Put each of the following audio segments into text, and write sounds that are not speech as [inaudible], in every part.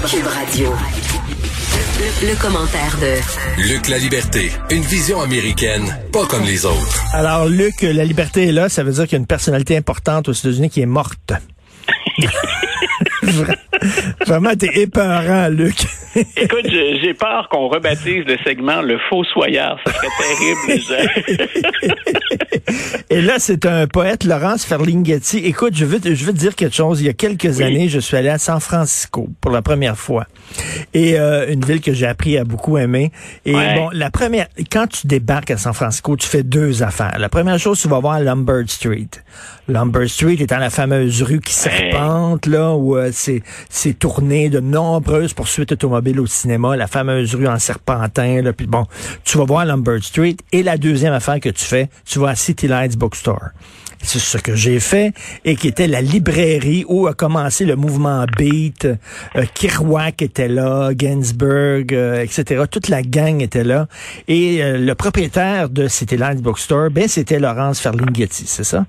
Cube Radio. Le, commentaire de Luc La Liberté, une vision américaine, pas comme les autres. Alors, Luc, la liberté est là, ça veut dire qu'il y a une personnalité importante aux États-Unis qui est morte. [laughs] [laughs] Vraiment, t'es épeurant, Luc. [laughs] Écoute, j'ai peur qu'on rebaptise le segment le faux soyeur. Ça serait terrible. [laughs] Et là, c'est un poète, Laurence Ferlinghetti. Écoute, je veux, je veux te dire quelque chose. Il y a quelques années, je suis allé à San Francisco pour la première fois. Et euh, une ville que j'ai appris à beaucoup aimer. Et bon, la première, quand tu débarques à San Francisco, tu fais deux affaires. La première chose, tu vas voir Lombard Street. Lombard Street étant la fameuse rue qui serpente, là, où euh, c'est, tourné de nombreuses poursuites automobiles au cinéma, la fameuse rue en serpentin, puis bon, tu vas voir Lombard Street. Et la deuxième affaire que tu fais, tu vas à City Lights Bookstore. C'est ce que j'ai fait et qui était la librairie où a commencé le mouvement Beat. Euh, était là, Ginsberg, euh, etc. Toute la gang était là. Et euh, le propriétaire de City Lights Bookstore, ben, c'était Laurence Ferlinghetti, c'est ça?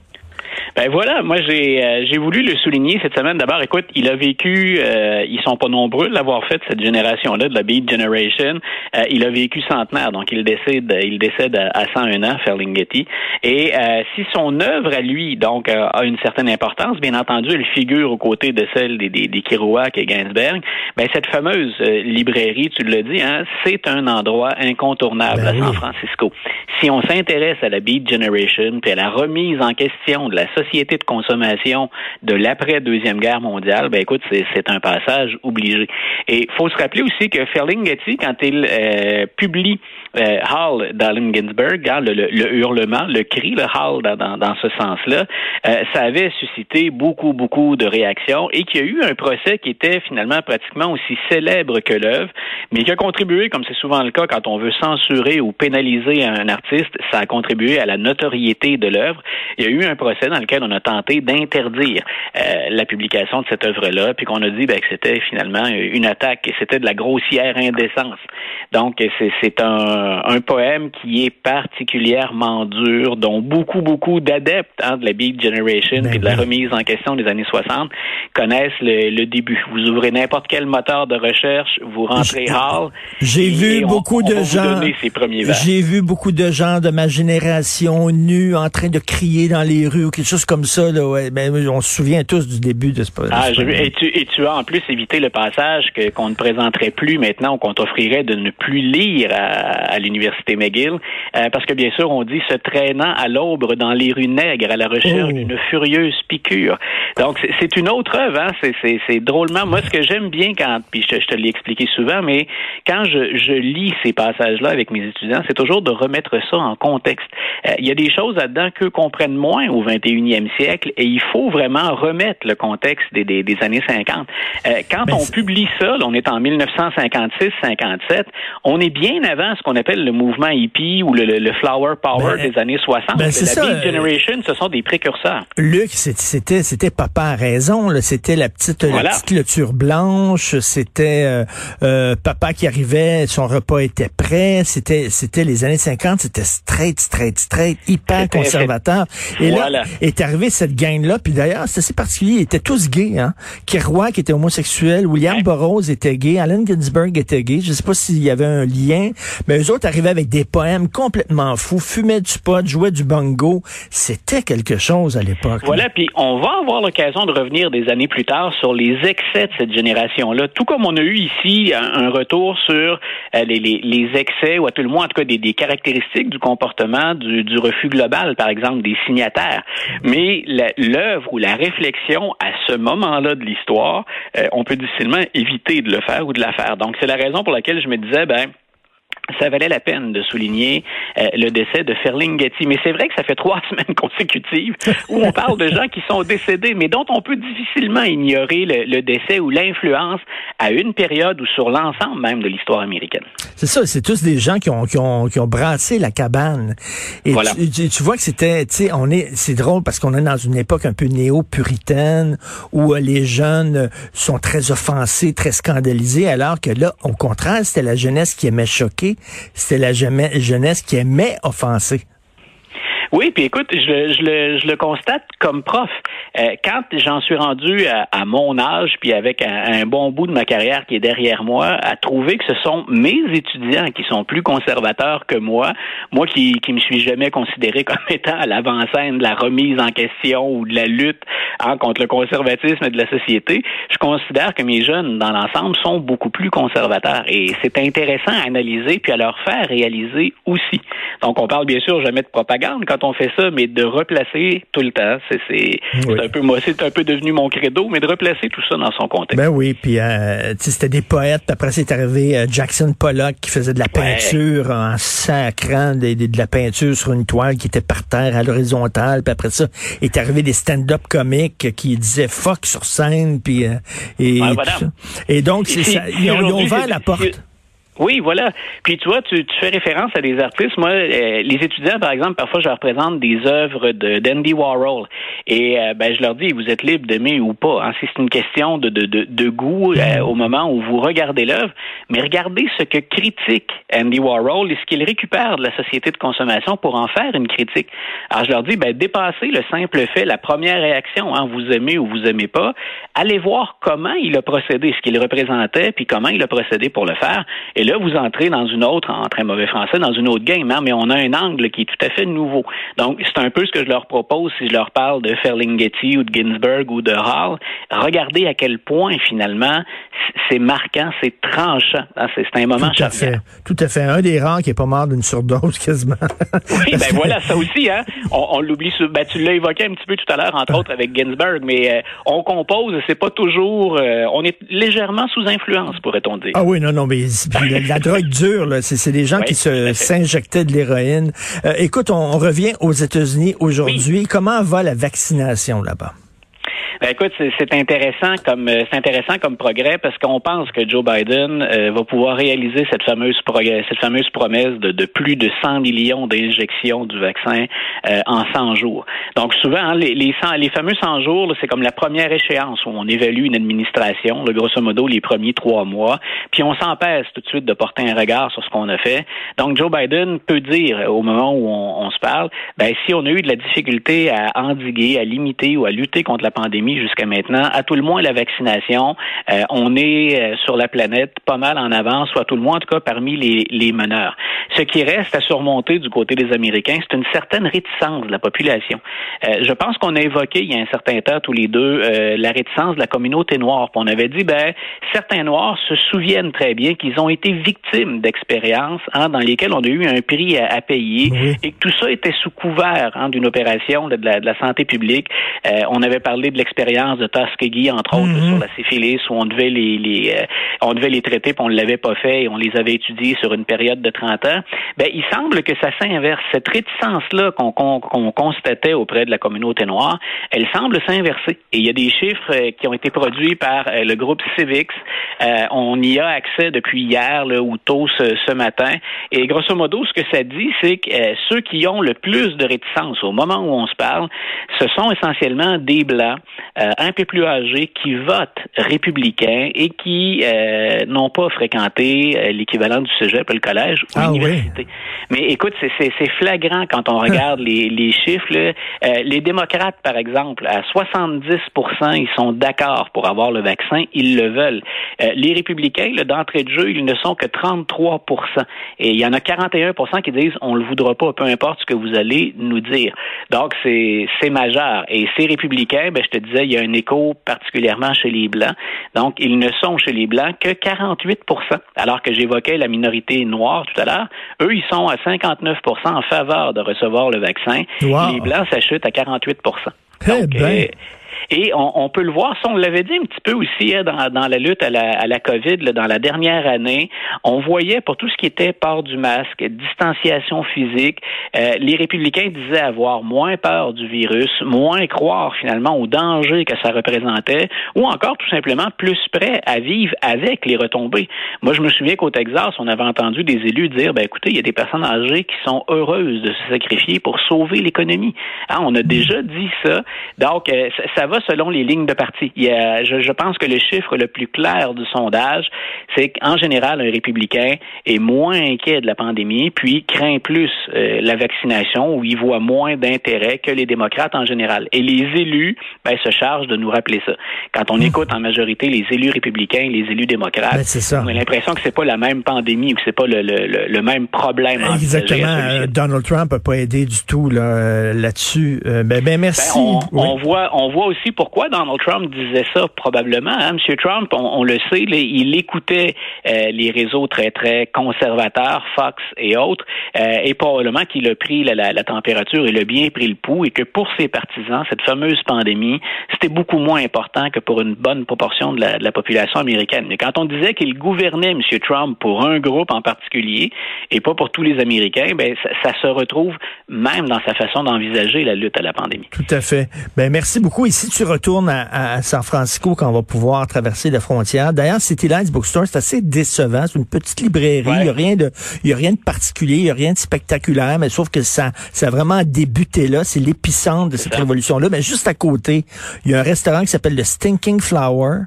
Ben voilà, moi j'ai euh, j'ai voulu le souligner cette semaine. D'abord, écoute, il a vécu, euh, ils sont pas nombreux l'avoir fait cette génération-là de la Beat Generation. Euh, il a vécu centenaire, donc il décède il décède à 101 ans, Ferlinghetti. Et euh, si son œuvre à lui donc a une certaine importance, bien entendu, elle figure aux côtés de celle des des, des Kerouac et Gainsberg. Ben cette fameuse librairie, tu le dis, hein, c'est un endroit incontournable ben à San Francisco. Si on s'intéresse à la Beat Generation puis à la remise en question de la société société de consommation de l'après-deuxième guerre mondiale, ben écoute, c'est un passage obligé. Et faut se rappeler aussi que Ferlinghetti, quand il euh, publie euh, Hall d'Allen Ginsberg, hein, le, le, hurlement, le cri, le Hall dans, ce sens-là, euh, ça avait suscité beaucoup, beaucoup de réactions et qu'il y a eu un procès qui était finalement pratiquement aussi célèbre que l'œuvre, mais qui a contribué, comme c'est souvent le cas quand on veut censurer ou pénaliser un artiste, ça a contribué à la notoriété de l'œuvre. Il y a eu un procès dans lequel on a tenté d'interdire euh, la publication de cette œuvre-là, puis qu'on a dit ben, que c'était finalement une attaque et c'était de la grossière indécence. Donc, c'est un, un, poème qui est particulièrement dur, dont beaucoup, beaucoup d'adeptes hein, de la Beat Generation ben et de la remise en question des années 60 connaissent le, début. Vous ouvrez n'importe quel moteur de recherche, vous rentrez Hall. J'ai vu beaucoup de gens. J'ai vu beaucoup de gens de ma génération nus en train de crier dans les rues ou quelque chose comme ça. Là, ouais. ben, on se souvient tous du début de ce ah, et, tu, et tu as en plus évité le passage que qu'on ne présenterait plus maintenant ou qu'on t'offrirait de ne plus lire à, l'université McGill, euh, parce que bien sûr on dit se traînant à l'aube dans les rues nègres à la recherche oh. d'une furieuse piqûre. Donc c'est une autre œuvre, hein? c'est drôlement. Moi ce que j'aime bien quand, puis je, te l'ai expliqué souvent, mais quand je, je lis ces passages-là avec mes étudiants, c'est toujours de remettre ça en contexte. Euh, il y a des choses là-dedans qu'eux comprennent moins au 21e siècle et il faut vraiment remettre le contexte des, des, des années 50. Euh, quand on publie ça, on est en 1956-57, on est bien avant ce qu'on appelle le mouvement hippie ou le, le, flower power ben, des années 60. Ben, la ça, Beat Generation, ce sont des précurseurs. Luc, c'était c'était papa a raison, c'était la petite, la petite clôture blanche, c'était euh, euh, papa qui arrivait, son repas était prêt, c'était c'était les années 50, c'était straight, straight, straight, hyper conservateur. Et voilà. là, arrivé cette gang-là. Puis d'ailleurs, c'est assez particulier. Ils étaient tous gays. Hein? Kerouac était homosexuel. William Burroughs était gay. Allen Ginsberg était gay. Je sais pas s'il y avait un lien. Mais eux autres arrivaient avec des poèmes complètement fous, fumaient du pot, jouaient du bongo. C'était quelque chose à l'époque. Voilà. Puis on va avoir l'occasion de revenir des années plus tard sur les excès de cette génération-là. Tout comme on a eu ici un, retour sur euh, les, les, les, excès, ou à tout le moins, en tout cas, des, des caractéristiques du comportement du, du refus global, par exemple, des signataires. Mais l'œuvre ou la réflexion à ce moment-là de l'histoire, euh, on peut difficilement éviter de le faire ou de la faire. Donc, c'est la raison pour laquelle je me disais, ben, ça valait la peine de souligner euh, le décès de Ferlinghetti. Mais c'est vrai que ça fait trois [laughs] semaines consécutives où on parle de gens qui sont décédés, mais dont on peut difficilement ignorer le, décès ou l'influence à une période ou sur l'ensemble même de l'histoire américaine. C'est ça, c'est tous des gens qui ont, qui ont, qui ont brassé la cabane. Et voilà. tu, tu, vois que c'était, tu sais, on est, c'est drôle parce qu'on est dans une époque un peu néo-puritaine où euh, les jeunes sont très offensés, très scandalisés, alors que là, au contraire, c'était la jeunesse qui aimait choquer c'était la jeunesse qui aimait offenser. Oui, puis écoute, je, je, le, je le constate comme prof. Euh, quand j'en suis rendu à, mon âge, puis avec un, bon bout de ma carrière qui est derrière moi, à trouver que ce sont mes étudiants qui sont plus conservateurs que moi, moi qui qui me suis jamais considéré [laughs] comme étant à l'avant-scène de la remise en question ou de la lutte hein, contre le conservatisme de la société, je considère que mes jeunes, dans l'ensemble, sont beaucoup plus conservateurs. Et c'est intéressant à analyser puis à leur faire réaliser aussi. Donc, on parle bien sûr jamais de propagande quand on fait ça, mais de replacer tout le temps. C'est un peu moi, c'est un peu devenu mon credo, mais de replacer tout ça dans son contexte. Ben oui, puis euh, c'était des poètes. Après, c'est arrivé euh, Jackson Pollock qui faisait de la peinture en sacrant de, de, la peinture sur une toile qui était par terre à l'horizontale. Puis après ça, est arrivé des stand-up comiques qui disaient fuck sur scène, puis euh, et, et donc c'est ça. Ils ont, ils ont ouvert la porte. Oui, voilà. Puis tu vois, tu, tu, fais référence à des artistes. Moi, euh, les étudiants, par exemple, parfois je leur présente des œuvres de d'Andy Warhol. Et euh, ben, je leur dis, vous êtes libre d'aimer ou pas. Hein. C'est une question de, de, de, de goût euh, au moment où vous regardez l'œuvre. Mais regardez ce que critique Andy Warhol et ce qu'il récupère de la société de consommation pour en faire une critique. Alors je leur dis, ben, dépassez le simple fait, la première réaction, hein, vous aimez ou vous aimez pas. Allez voir comment il a procédé, ce qu'il représentait, puis comment il a procédé pour le faire. Et là, vous entrez dans une autre, en très mauvais français, dans une autre game, hein, mais on a un angle qui est tout à fait nouveau. Donc, c'est un peu ce que je leur propose si je leur parle de Ferlinghetti ou de Ginsburg ou de Hall. Regardez à quel point, finalement, c'est marquant, c'est tranchant. Hein, c'est un moment Tout à fait. Tout à fait. Un des rares qui est pas mort d'une surdose, quasiment. oui, ben voilà, ça aussi, hein. On, l'oublie. Ben, tu l'as évoqué un petit peu tout à l'heure, entre autres, avec Ginsburg, mais euh, on compose, c'est pas toujours... Euh, on est légèrement sous influence, pourrait-on dire. Ah oui, non, non, mais la drogue dure, c'est des gens qui se s'injectaient de l'héroïne. Euh, écoute, on, revient aux États-Unis aujourd'hui. Comment va la vaccination là-bas? Ben, écoute, c'est intéressant comme euh, c'est intéressant comme progrès parce qu'on pense que Joe Biden euh, va pouvoir réaliser cette fameuse cette fameuse promesse de, de plus de 100 millions d'injections du vaccin euh, en 100 jours. Donc souvent hein, les les, 100, les fameux 100 jours, c'est comme la première échéance où on évalue une administration, le grosso modo les premiers trois mois, puis on s'empêche tout de suite de porter un regard sur ce qu'on a fait. Donc Joe Biden peut dire au moment où on, on se parle, ben si on a eu de la difficulté à endiguer, à limiter ou à lutter contre la pandémie jusqu'à maintenant. À tout le moins, la vaccination, euh, on est euh, sur la planète pas mal en avance, soit à tout le moins, en tout cas, parmi les, les meneurs. Ce qui reste à surmonter du côté des Américains, c'est une certaine réticence de la population. Euh, je pense qu'on a évoqué il y a un certain temps tous les deux la réticence de la communauté noire. on avait dit, ben, certains Noirs se souviennent très bien qu'ils ont été victimes d'expériences hein, dans lesquelles on a eu un prix à, payer et que tout ça était sous couvert hein, d'une opération de la, de la, santé publique. on avait parlé de l'expérience de Tuskegee, entre autres, mhm. sur la syphilis, où on devait les, les euh, on devait les traiter, puis on ne l'avait pas fait, et on les avait étudiés sur une période de 30 ans. Ben, il semble que ça s'inverse. Cette réticence-là qu'on qu'on constatait auprès de la communauté noire, elle semble s'inverser. Et il y a des chiffres euh, qui ont été produits par euh, le groupe Civics. on y a accès depuis hier là, ou tôt ce, ce, matin. Et grosso modo, ce que ça dit, c'est que ceux qui ont le plus de réticence au moment où on se parle, ce sont essentiellement des Blancs euh, un peu plus âgés qui votent républicains et qui euh, n'ont pas fréquenté euh, l'équivalent du cégep, le collège ou ah l'université. Mais écoute, c'est flagrant quand on regarde les, les, chiffres. les démocrates, par exemple, à 70% ils sont d'accord pour avoir le vaccin, ils le veulent. les républicains, d'entrée de jeu, ils ne sont que 33 Et il y en a 41% qui disent on le voudra pas, peu importe ce que vous allez nous dire. Donc, c'est majeur. Et ces républicains, ben, je te disais, il y a un écho particulièrement chez les Blancs. Donc, ils ne sont chez les Blancs que 48 alors que j'évoquais la minorité noire tout à l'heure. Eux, ils sont à 59% en faveur de recevoir le vaccin. Les Blancs s'achutent à 48 eh ben. Et on, peut le voir, ça, on l'avait dit un petit peu aussi hein, dans, dans, la lutte à la, à la COVID, là, dans la dernière année, on voyait pour tout ce qui était port du masque, distanciation physique, euh, les républicains disaient avoir moins peur du virus, moins croire finalement au danger que ça représentait, ou encore tout simplement plus prêt à vivre avec les retombées. Moi, je me souviens qu'au Texas, on avait entendu des élus dire, ben écoutez, il y a des personnes âgées qui sont heureuses de se sacrifier pour sauver l'économie. Hein, on a déjà dit ça. Donc, euh, ça ça va selon les lignes de parti. Il y a, je, je pense que le chiffre le plus clair du sondage, c'est qu'en général, un républicain est moins inquiet de la pandémie, puis craint plus euh, la vaccination, ou il voit moins d'intérêt que les démocrates en général. Et les élus ben, se chargent de nous rappeler ça. Quand on hmm. écoute en majorité les élus républicains, les élus démocrates, ben, on a l'impression que c'est pas la même pandémie ou que c'est pas le, le, le, même problème. Exactement. Euh, Donald Trump n'a pas aidé du tout là, là-dessus. Euh, ben, ben, merci. Ben, on, voit, on voit aussi pourquoi Donald Trump disait ça probablement. Hein? M. Trump, on, le sait, il écoutait euh, les réseaux très très conservateurs, Fox et autres, et probablement qu'il a pris la, température, il a bien pris le pouls, et que pour ses partisans, cette fameuse pandémie, c'était beaucoup moins important que pour une bonne proportion de la, population américaine. Mais quand on disait qu'il gouvernait M. Trump pour un groupe en particulier et pas pour tous les Américains, ben ça, ça se retrouve même dans sa façon d'envisager la lutte à la pandémie. Tout à fait. Ben merci beaucoup. Et si tu retournes à, San Francisco quand on va pouvoir traverser la frontière, d'ailleurs, City Lights Bookstore, c'est assez décevant. C'est une petite librairie. Il n'y a rien de, il y a rien de particulier, il y a rien de spectaculaire, mais sauf que ça, ça a vraiment débuté là. C'est l'épicentre de cette révolution-là. Mais juste à côté, il y a un restaurant qui s'appelle le Stinking Flower.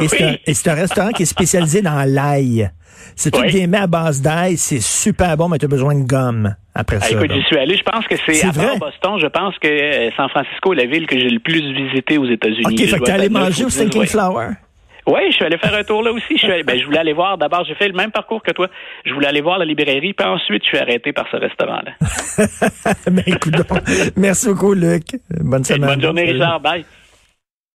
Et c'est un, restaurant qui est spécialisé dans l'ail. C'est tout des mets à base d'ail, c'est super bon, mais tu as besoin de gomme après ah, ça. Écoute, j'y suis allé, je pense que c'est à part Boston, je pense que euh, San Francisco est la ville que j'ai le plus visité aux États-Unis. OK, fait que t'es allé manger au Stinking Flower? Oui, je suis allé faire un tour là aussi. Je, ben, je voulais aller voir. D'abord, j'ai fait le même parcours que toi. Je voulais aller voir la librairie, puis ensuite, je suis arrêté par ce restaurant-là. [laughs] ben, écoute, merci beaucoup, Luc. Bonne semaine. Bonne journée, Richard. Bye.